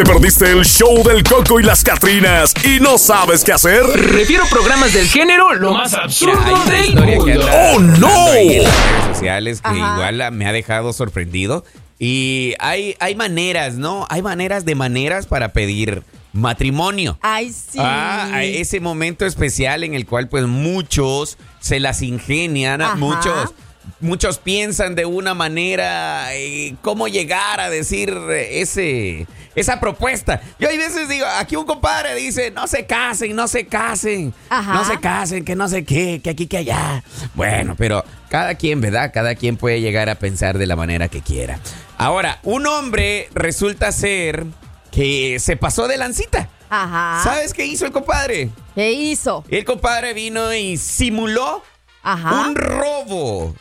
¿Te perdiste el show del Coco y las Catrinas y no sabes qué hacer? Refiero programas del género lo más absurdo Mira, del historia que mundo. anda ¡Oh, no! en las redes sociales que Ajá. igual me ha dejado sorprendido. Y hay, hay maneras, ¿no? Hay maneras de maneras para pedir matrimonio. Ay, sí. Ah, a ese momento especial en el cual pues muchos se las ingenian, Ajá. muchos muchos piensan de una manera eh, cómo llegar a decir eh, ese esa propuesta. Yo hay veces digo, aquí un compadre dice, "No se casen, no se casen. Ajá. No se casen, que no sé qué, que aquí que allá." Bueno, pero cada quien, ¿verdad? Cada quien puede llegar a pensar de la manera que quiera. Ahora, un hombre resulta ser que se pasó de lancita. Ajá. ¿Sabes qué hizo el compadre? ¿Qué hizo? El compadre vino y simuló Ajá. un robo.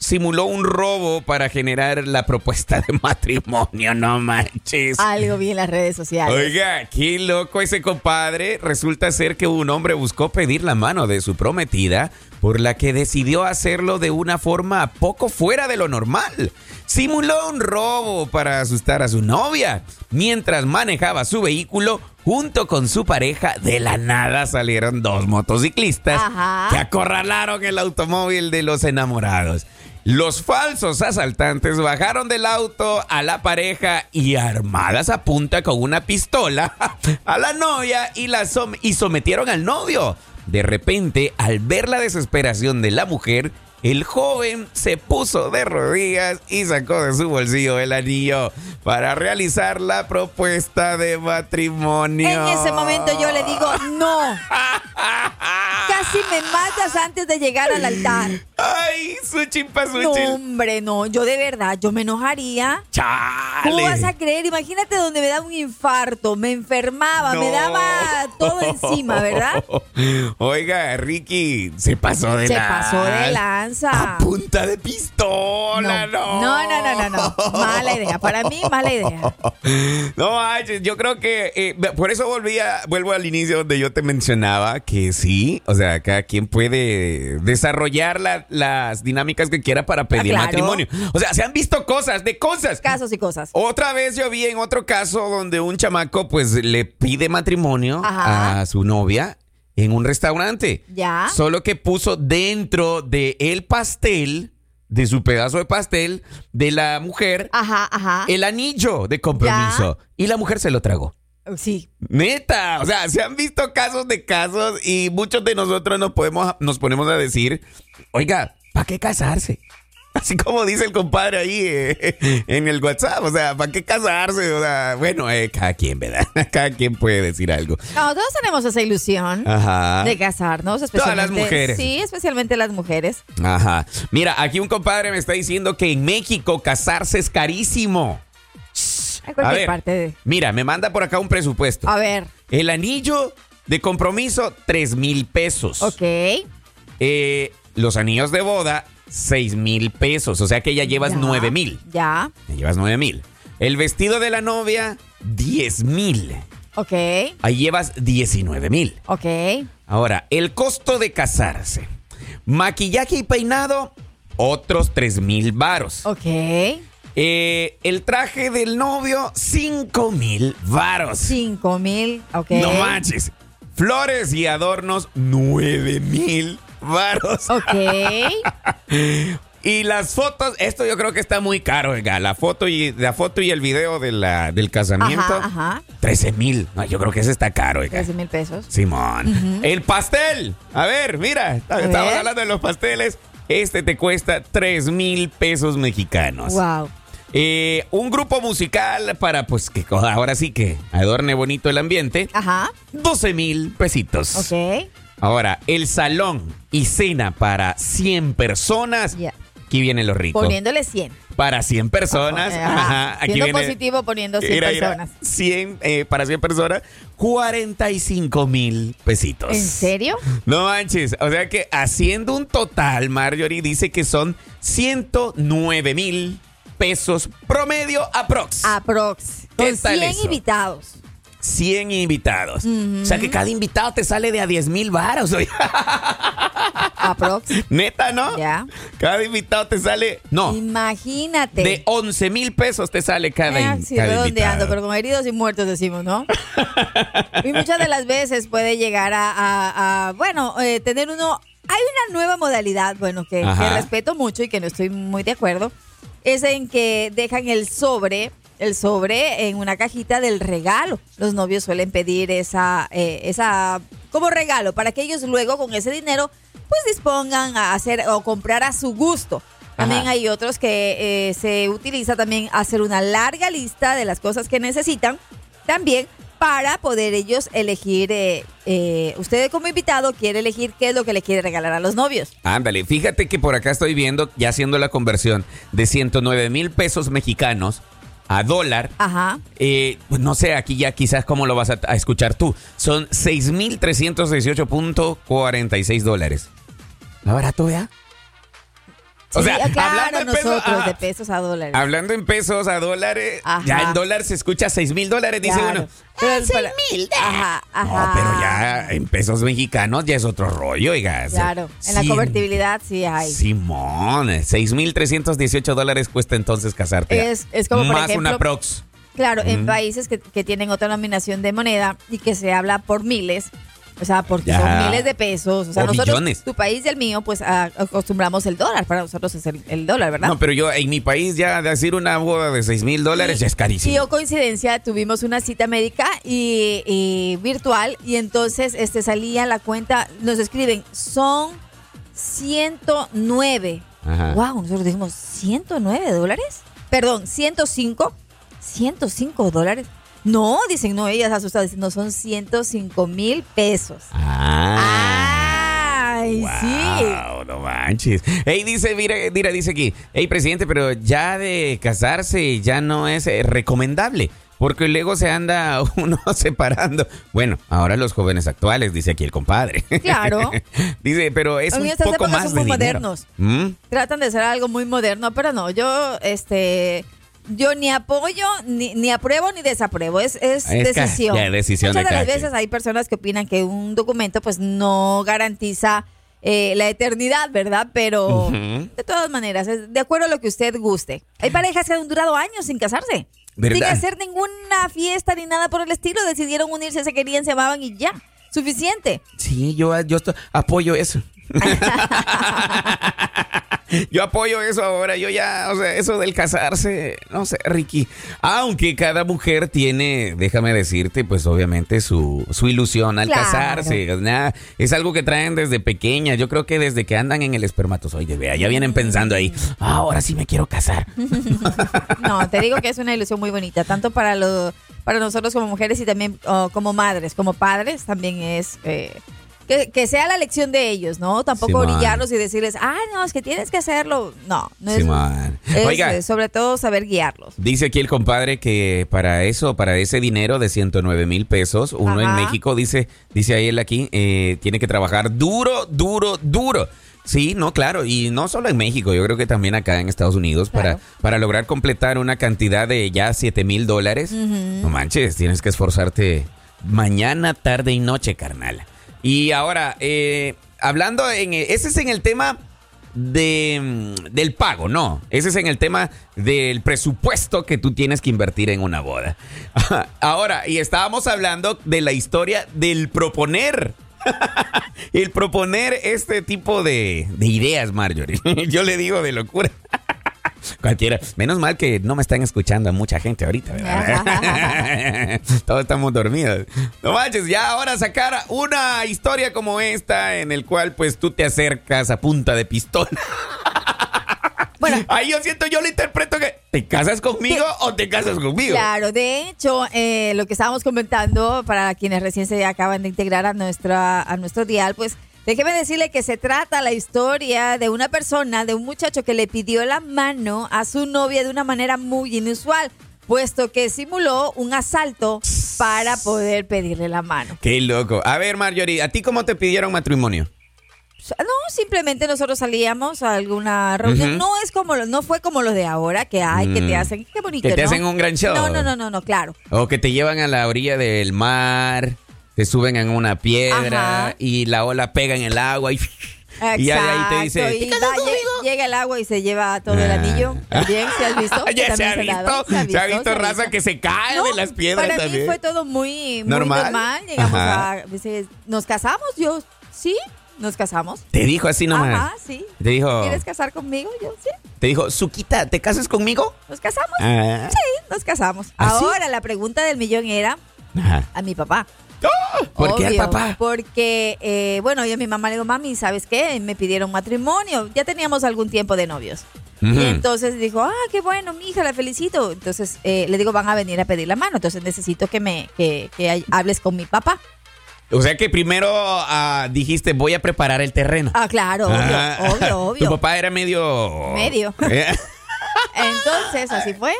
Simuló un robo para generar la propuesta de matrimonio, no manches. Algo vi en las redes sociales. Oiga, qué loco ese compadre. Resulta ser que un hombre buscó pedir la mano de su prometida, por la que decidió hacerlo de una forma poco fuera de lo normal. Simuló un robo para asustar a su novia. Mientras manejaba su vehículo, junto con su pareja, de la nada salieron dos motociclistas Ajá. que acorralaron el automóvil de los enamorados. Los falsos asaltantes bajaron del auto a la pareja y armadas a punta con una pistola a la novia y, la som- y sometieron al novio. De repente, al ver la desesperación de la mujer, el joven se puso de rodillas y sacó de su bolsillo el anillo para realizar la propuesta de matrimonio. En ese momento yo le digo, no. Casi me matas antes de llegar al altar. ¡Ay, su chimpa, su No, hombre, no. Yo de verdad, yo me enojaría. ¡Chale! ¿Cómo vas a creer? Imagínate donde me daba un infarto, me enfermaba, me daba todo encima, ¿verdad? Oiga, Ricky, se pasó de Se lanza. pasó de lanza. A punta de pistola, no. No, no, no, no, no. Mala idea. Para mí, mala idea. No manches, yo creo que eh, por eso volví a- vuelvo al inicio donde yo te mencionaba que sí, o sea, cada quien puede desarrollar la- las dinámicas que quiera para pedir claro. matrimonio. O sea, se han visto cosas de cosas. Casos y cosas. Otra vez yo vi en otro caso donde un chamaco pues le pide matrimonio Ajá. a su novia en un restaurante. Ya. Solo que puso dentro de el pastel, de su pedazo de pastel, de la mujer, Ajá, ajá. el anillo de compromiso. Y la mujer se lo tragó. Sí. Neta, o sea, se han visto casos de casos y muchos de nosotros nos podemos, nos ponemos a decir, oiga, ¿para qué casarse? Así como dice el compadre ahí eh, en el WhatsApp, o sea, ¿para qué casarse? O sea, bueno, eh, cada quien, ¿verdad? Cada quien puede decir algo. No, todos tenemos esa ilusión Ajá. de casarnos, Todas las especialmente. mujeres. Sí, especialmente las mujeres. Ajá. Mira, aquí un compadre me está diciendo que en México casarse es carísimo. A ver, parte de. mira, me manda por acá un presupuesto. A ver, El anillo de compromiso, 3 mil pesos. ok. Eh, los anillos de boda, 6 mil pesos. O sea que ya llevas Ya. 9 mil. Ya, Ya llevas 9 mil. El vestido de la novia, 10 mil. ok, Ahí llevas 19 mil. ok. Ahora, el costo de casarse. Maquillaje y peinado, otros 3 mil varos. Ok. Eh, el traje del novio, 5 mil varos. Cinco mil, ok. No manches. Flores y adornos, 9 mil varos. Ok. Y las fotos, esto yo creo que está muy caro, oiga. La foto y la foto y el video de la, del casamiento. Ajá, ajá. 13 mil. No, yo creo que ese está caro, oiga. 13 mil pesos. Simón. El pastel. A ver, mira. Estamos ver. hablando de los pasteles. Este te cuesta 3 mil pesos mexicanos. Wow. Eh, un grupo musical para, pues, que ahora sí que adorne bonito el ambiente. Ajá. 12 mil pesitos. Ok. Ahora, el salón y cena para 100 personas. Ya. Aquí viene lo rico. Poniéndole 100. Para 100 personas. Ajá. ajá, aquí Siendo viene- positivo poniendo 100 Mira, mira, personas. 100, eh, para 100 personas, 45 mil pesitos. ¿En serio? No manches. O sea que haciendo un total, Marjorie dice que son 109 mil pesos promedio aprox. Aprox. ¿Qué Con tal 100 eso? invitados. 100 invitados. O sea que cada invitado te sale de a 10 mil varos. Aprox. Neta, ¿no? Ya. Cada invitado te sale. No. Imagínate. De 11 mil pesos te sale cada, Eh, in- sí, cada redondeando, pero con heridos y muertos decimos, ¿no? y muchas de las veces puede llegar a, a- a, bueno, eh, tener uno... Hay una nueva modalidad, bueno, que, que respeto mucho y que no estoy muy de acuerdo, es en que dejan el sobre, el sobre en una cajita del regalo. Los novios suelen pedir esa, eh, esa como regalo para que ellos luego con ese dinero pues dispongan a hacer o comprar a su gusto. También Ajá. hay otros que eh, se utiliza también hacer una larga lista de las cosas que necesitan también para poder ellos elegir, eh, eh, usted como invitado quiere elegir qué es lo que le quiere regalar a los novios. Ándale, fíjate que por acá estoy viendo, ya haciendo la conversión de 109 mil pesos mexicanos a dólar. Ajá. Eh, pues no sé, aquí ya quizás cómo lo vas a, a escuchar tú. Son 6.318.46 dólares. ¿No barato, vea? O sea, ah, claro, hablando en pesos, de pesos a dólares. Hablando en pesos a dólares, Ajá. ya en dólar se escucha 6 mil dólares, dice Claro. uno. Pero Ah, mil. Ajá, ajá. No, pero ya en pesos mexicanos ya es otro rollo, oiga. Claro, en la convertibilidad sí hay. Simón, 6.318 dólares cuesta entonces casarte. Es- es como, por Más ejemplo, una prox. Claro, en países que, que tienen otra nominación de moneda y que se habla por miles, o sea, porque Ya. son miles de pesos. O sea, O nosotros, millones. tu país y el mío, pues ah, acostumbramos el dólar. Para nosotros es el, el dólar, ¿verdad? No, pero yo en mi país ya decir una boda de 6 mil dólares ya es carísimo. Y o coincidencia, tuvimos una cita médica y, y virtual y entonces este salía la cuenta, nos escriben, son 109. Ajá. Wow, nosotros dijimos, ¿109 dólares? Perdón, 105. 105 dólares. No, dicen, no, ellas asustadas, dicen, no, son 105 mil pesos. Ah. Ay, sí. Wow, no manches. Ey, dice, mira, mira, dice aquí, hey, presidente, pero ya de casarse ya no es eh, recomendable. Porque luego se anda uno separando. Bueno, ahora los jóvenes actuales, dice aquí el compadre. Claro. dice, pero es En un poco más son muy modernos. ¿Mm? tratan de hacer algo muy moderno, pero no, yo este yo ni apoyo, ni, ni apruebo ni desapruebo, es, es, decisión. ya, decisión Muchas de de, las veces hay personas que opinan que un documento pues no garantiza eh, la eternidad, ¿verdad? Pero de todas maneras, es de acuerdo a lo que usted guste. Hay parejas que han durado años sin casarse. Sin hacer ninguna fiesta ni nada por el estilo, decidieron unirse, se querían, se amaban y ya. Suficiente. Sí, yo, yo apoyo eso. yo apoyo eso ahora. Yo ya, o sea, eso del casarse, no sé, Ricky. Aunque cada mujer tiene, déjame decirte, pues obviamente su, su ilusión al Claro. casarse. Es algo que traen desde pequeña. Yo creo que desde que andan en el espermatozoide, vea, ya vienen pensando ahí, "Ah, ahora sí me quiero casar. No, te digo que es una ilusión muy bonita, tanto para lo, para nosotros como mujeres y también oh, como madres, como padres, también es eh, que, que sea la lección de ellos, ¿no? Tampoco brillarlos y decirles, ah, no, es que tienes que hacerlo. No, no es, Simón. es, Oiga. eh, sobre todo saber guiarlos. Dice aquí el compadre que para eso, para ese dinero de 109 mil pesos, uno en. México, dice, dice ahí él aquí, eh, tiene que trabajar duro, duro, duro. Sí, no, claro, y no solo en México, yo creo que también acá en Estados Unidos, Claro. para, para lograr completar una cantidad de ya 7 mil dólares, no manches, tienes que esforzarte mañana, tarde y noche, carnal. Y ahora, eh, hablando en, ese es en el tema de, mm, del pago, no. Ese es en el tema del presupuesto que tú tienes que invertir en una boda. Ahora, y estábamos hablando de la historia del proponer. el proponer este tipo de, de ideas, Marjorie. Yo le digo de locura. Cualquiera. Menos mal que no me están escuchando a mucha gente ahorita, ¿verdad? Todos estamos dormidos. No manches, ya ahora sacar una historia como esta en el cual pues tú te acercas a punta de pistola. Bueno, Ahí yo siento, yo lo interpreto que ¿te casas conmigo o te casas conmigo? Claro, de hecho, eh, lo que estábamos comentando para quienes recién se acaban de integrar a nuestra a nuestro dial, pues déjeme decirle que se trata la historia de una persona, de un muchacho que le pidió la mano a su novia de una manera muy inusual, puesto que simuló un asalto para poder pedirle la mano. Qué loco. A ver, Marjorie, ¿a ti cómo te pidieron matrimonio? No, simplemente nosotros salíamos a alguna reunión. No es como no fue como los de ahora que hay que te Mm. hacen qué bonito, Que te ¿no? hacen un gran show. No, no, no, no, no, claro. O que te llevan a la orilla del mar, te suben en una piedra Ajá. y la ola pega en el agua y Y ahí te dice, llega el agua y se lleva todo el Ah. anillo. También, ¿se has visto? Ya se ha visto, dado, se ha visto se ha raza visto. que se cae No, de las piedras para también. mí fue todo muy, muy ¿Normal? Llegamos a... dice, ¿Nos casamos? Yo, sí, nos casamos. Te dijo así nomás. Ajá, sí. Te dijo, ¿Quieres casar conmigo? Yo, sí. te dijo, Suquita, ¿te casas conmigo? ¿Nos casamos? Ah. Sí, nos casamos. ¿Ah, sí? Ahora, la pregunta del millón era Ajá. a mi papá. ¿Por qué al Obvio, papá? Porque, eh, bueno, yo a mi mamá le digo, mami, ¿sabes qué? Me pidieron matrimonio. Ya teníamos algún tiempo de novios. Ujú. Y entonces dijo, ah, qué bueno, mi hija, la felicito. Entonces eh, le digo, van a venir a pedir la mano. Entonces necesito que me que, que hay- hables con mi papá. O sea que primero ah, dijiste, voy a preparar el terreno. Ah, claro, obvio, Ah. obvio, Tu obvio. papá era medio... Medio. Eh, Entonces, así fue.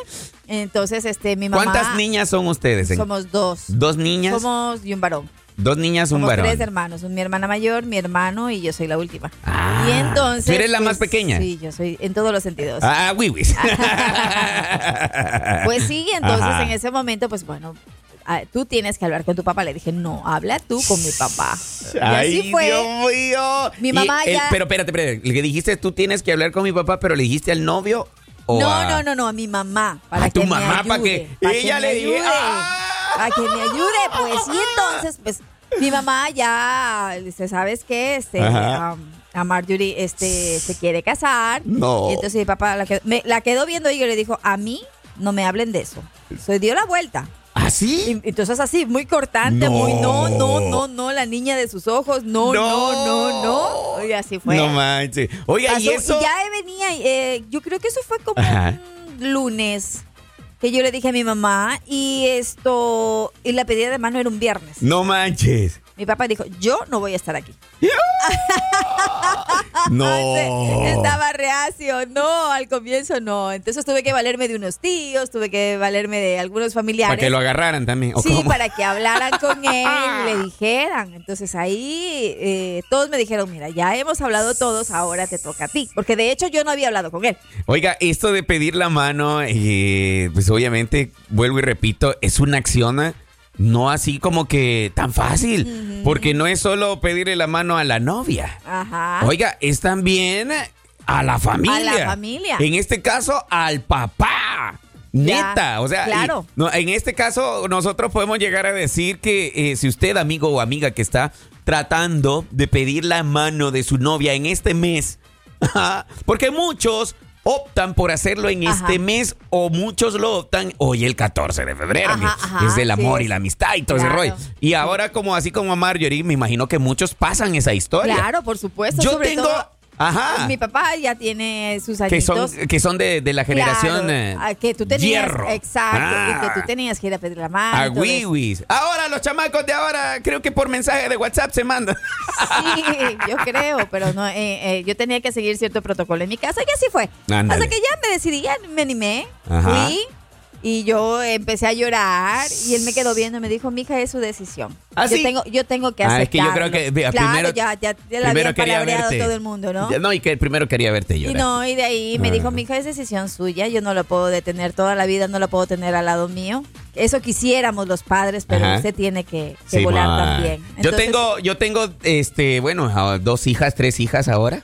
Entonces, este, mi mamá. ¿Cuántas niñas son ustedes? Somos dos. ¿Dos niñas? Somos y un varón. Dos niñas, un Somos varón. tres hermanos. Mi hermana mayor, mi hermano y yo soy la última. Ah, y entonces. ¿tú eres la más pues, pequeña? Sí, yo soy en todos los sentidos. Ah, wiwis. Pues sí, entonces Ajá. en ese momento, pues bueno, ah, tú tienes que hablar con tu papá. Le dije, no, habla tú con mi papá. Y Ay, así fue. Dios mío. Mi Y mamá el- ya- pero espérate, espérate. Le dijiste, tú tienes que hablar con mi papá, pero le dijiste al novio o No, a- no, no, no, a mi mamá. Para A tu que me mamá, para ayude, que para ella le diga, ayude, ¡Ah! Para que me ayude, pues. Y entonces, pues, mi mamá ya, dice, ¿sabes qué? Este, a Marjorie este, se quiere casar. No. Y entonces mi papá la quedó, me- la quedó viendo y yo le dijo, a mí no me hablen de eso. Se dio la vuelta. ¿Ah, sí? Y entonces así, muy cortante, No. muy no, no, no, no, la niña de sus ojos, no, no, no, no. Y así fue. No manches. Oiga, Pasó, y eso. ya venía, eh, yo creo que eso fue como Ajá. un lunes que yo le dije a mi mamá y esto, y la pedida de mano era un viernes. No manches. Mi papá dijo, yo no voy a estar aquí. No. Estaba reacio, no, al comienzo no. Entonces tuve que valerme de unos tíos, tuve que valerme de algunos familiares. Para que lo agarraran también. ¿o Sí, cómo? para que hablaran con él y le dijeran. Entonces ahí eh, todos me dijeron, mira, ya hemos hablado todos, ahora te toca a ti. Porque de hecho yo no había hablado con él. Oiga, esto de pedir la mano, eh, pues obviamente, vuelvo y repito, es una acción eh, no así como que tan fácil. Porque no es solo pedirle la mano a la novia. Ajá. Oiga, es también a la familia. A la familia. En este caso, al papá. Ya, Neta, o sea, y- claro. no, en este caso nosotros podemos llegar a decir que eh, si usted, amigo o amiga que está tratando de pedir la mano de su novia en este mes, porque muchos optan por hacerlo en Ajá. este mes o muchos lo optan hoy el 14 de febrero, Ajá, es del amor sí. y la amistad y todo Claro. ese rollo. Y ahora como así como a Marjorie, me imagino que muchos pasan esa historia. Claro, por supuesto. Yo sobre tengo, todo, ajá, Mi papá ya tiene sus que añitos. son que son de, de la generación Claro, eh, ah, que tú tenías, hierro. exacto, y Ah. que tú tenías que ir a pedir la mano. A wiwis. Ahora los chamacos de ahora creo que por mensaje de WhatsApp se mandan. Sí, yo creo, pero no, eh, eh, yo tenía que seguir cierto protocolo en mi casa y así fue. Ándale. Hasta que ya me decidí, ya me animé, Ajá. fui y yo empecé a llorar y él me quedó viendo y me dijo, mija, es su decisión. ¿Ah, yo sí? tengo, yo tengo que Ah, aceptarlo. es que yo creo que claro, primero ya, ya, ya la habían palabreado todo el mundo, ¿no? Ya, No, y que primero quería verte Y llorar. no, y de ahí me Ah. dijo, mija, es decisión suya, yo no lo puedo detener toda la vida, no lo puedo tener al lado mío. Eso quisiéramos los padres, pero Ajá. usted tiene que, que Sí, volar también. yo tengo, yo tengo, este, bueno, ah, dos hijas, tres hijas ahora.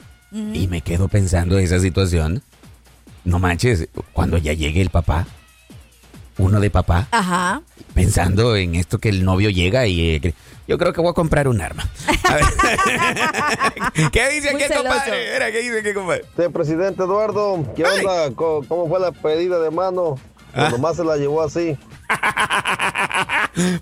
Y me quedo pensando esa situación. No manches, cuando ya llegue el papá, uno de papá, Ajá. pensando en esto que el novio llega y eh, yo creo que voy a comprar un arma. A ver. ¿Qué dice Muy aquí, celoso. compadre? ¿qué dice aquí, compadre? Este presidente Eduardo, ¿qué Ay. onda? ¿Cómo fue la pedida de mano? Ah. Nomás se la llevó así.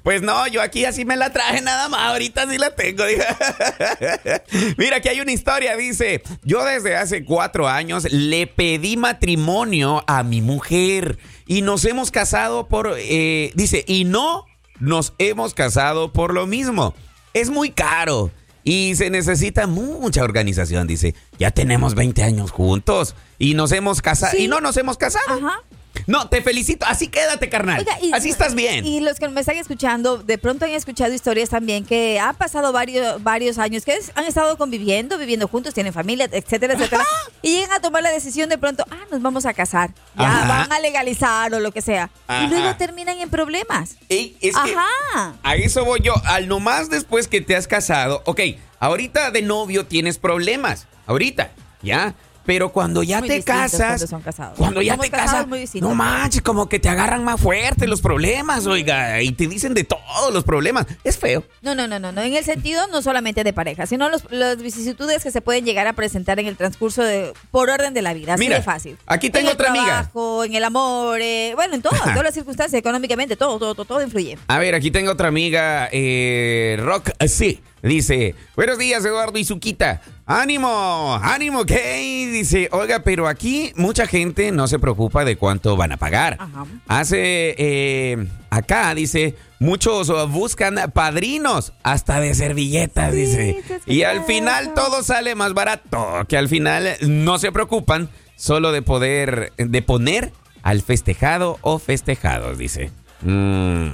Pues no, yo aquí así me la traje nada más, ahorita sí la tengo. Mira, aquí hay una historia, dice, yo desde hace cuatro años le pedí matrimonio a mi mujer y nos hemos casado por, eh, dice, y no nos hemos casado por lo mismo. Es muy caro y se necesita mucha organización, dice. Ya tenemos 20 años juntos y nos hemos casado, Sí. y no nos hemos casado. Ajá. No, te felicito, así quédate, carnal. Oiga, y- así estás bien. Y los que me están escuchando, de pronto han escuchado historias también que ha pasado varios, varios años, que es- han estado conviviendo, viviendo juntos, tienen familia, etcétera, etcétera. Y llegan a tomar la decisión de pronto, ah, nos vamos a casar. Ya Ajá. van a legalizar o lo que sea. Ajá. Y luego terminan en problemas. Es que Ajá. a eso voy yo. Al nomás después que te has casado, ok, ahorita de novio tienes problemas. Ahorita, ¿ya? Pero cuando ya Muy te casas, cuando son casados. cuando ya te casas, no manches, como que te agarran más fuerte los problemas, oiga, y te dicen de todos los problemas. Es feo. No, no, no, no, no. En el sentido no solamente de pareja, sino los, las vicisitudes que se pueden llegar a presentar en el transcurso de, por orden de la vida. Así Mira, de fácil. aquí tengo en el otra amiga. trabajo, En el amor, eh, bueno, en todo, en todas las circunstancias, económicamente, todo, todo, todo, todo influye. A ver, aquí tengo otra amiga, eh, Rock, eh, sí, dice, buenos días Eduardo y Suquita, ánimo, ánimo, ¿qué? Dice, oiga, pero aquí mucha gente no se preocupa de cuánto van a pagar. Ajá. Hace, eh, acá, dice, muchos buscan padrinos, hasta de servilletas, Sí, dice. Y al final todo sale más barato, que al final no se preocupan solo de poder, de poner al festejado o festejados, dice. Mm,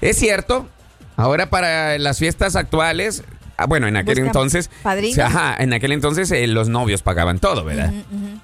es cierto, ahora para las fiestas actuales, ah, bueno, en aquel entonces, padrinos. ajá, en aquel entonces eh, los novios pagaban todo, ¿verdad?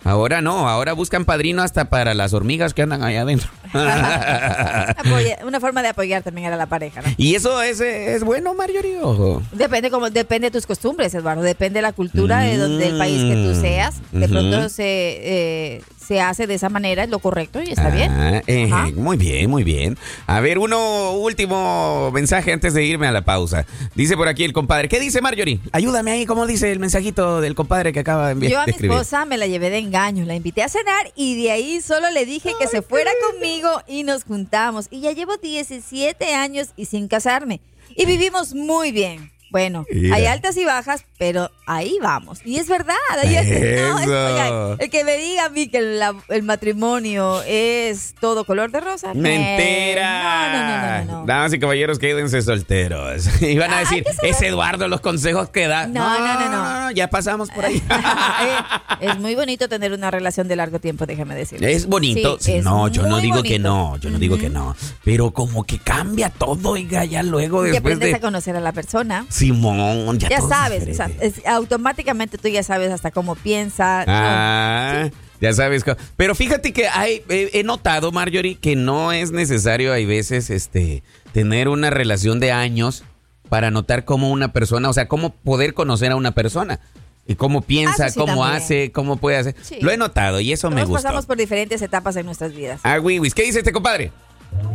Ahora no, ahora buscan padrino hasta para las hormigas que andan allá adentro. Una forma de apoyar también a la pareja, ¿no? y eso es, es bueno, Marjorie. ojo. Depende como depende de tus costumbres, Eduardo. Depende de la cultura de donde del país que tú seas. De pronto se eh, se hace de esa manera, es lo correcto y está bien. Ah, eh, muy bien, muy bien. A ver, uno último mensaje antes de irme a la pausa. Dice por aquí el compadre. ¿Qué dice Marjorie? Ayúdame ahí, ¿cómo dice el mensajito del compadre que acaba de enviar? Yo a mi esposa me la llevé de engaño, la invité a cenar y de ahí solo le dije que se fuera conmigo y nos juntamos. Y ya llevo 17 años y sin casarme. Y vivimos muy bien. Bueno, Mira. hay altas y bajas, pero ahí vamos. Y es verdad. ahí es- no, es- Eso. oigan, el que me diga a mí que la- el matrimonio es todo color de rosa. Mentira. No, no, no, no, no. Damas y caballeros, quédense solteros. Y van a decir, es Eduardo los consejos que da. No, no, no, no. ya pasamos por ahí. Eh, es muy bonito tener una relación de largo tiempo, déjame decir. Es bonito. Sí, es no, yo no digo que no, yo no digo que no. Pero como que cambia todo, oiga, ya luego Y después aprendes de... a conocer a la persona. Simón, ya, Ya sabes, o sea, diferente. es- automáticamente tú ya sabes hasta cómo piensa. Ah, ya sabes. Pero fíjate que hay, he, notado, Marjorie, que no es necesario, hay veces, este, tener una relación de años para notar cómo una persona, o sea, cómo poder conocer a una persona. Y cómo piensa, Ah, sí, cómo también. hace, cómo puede hacer. Sí. Lo he notado y eso me gusta. pasamos por diferentes etapas en nuestras vidas. Ah, Wiwis, ¿qué dice este compadre?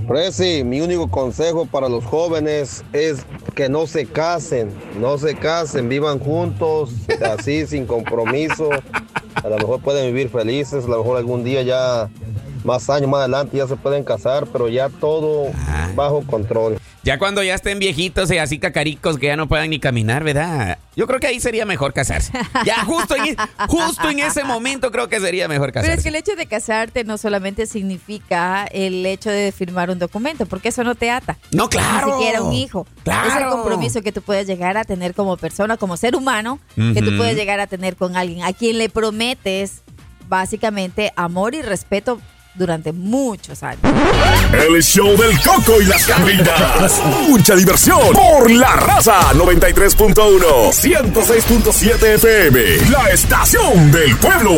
Presi, mi único consejo para los jóvenes es que no se casen, no se casen, vivan juntos, así sin compromiso. A lo mejor pueden vivir felices, a lo mejor algún día ya, más años más adelante ya se pueden casar, pero ya todo Ah. bajo control. Ya cuando ya estén viejitos y así cacaricos que ya no puedan ni caminar, ¿verdad? Yo creo que ahí sería mejor casarse. Ya justo en, justo en ese momento creo que sería mejor Pero casarse. es que el hecho de casarte no solamente significa el hecho de firmar un documento, porque eso no te ata. No, claro. Ni siquiera un hijo. Claro. Es el compromiso que tú puedes llegar a tener como persona, como ser humano, que tú puedes llegar a tener con alguien a quien le prometes básicamente amor y respeto durante muchos años. El show del Coco y las Catrinas. Mucha diversión por la raza 93.1, 106.7 FM. La estación del pueblo.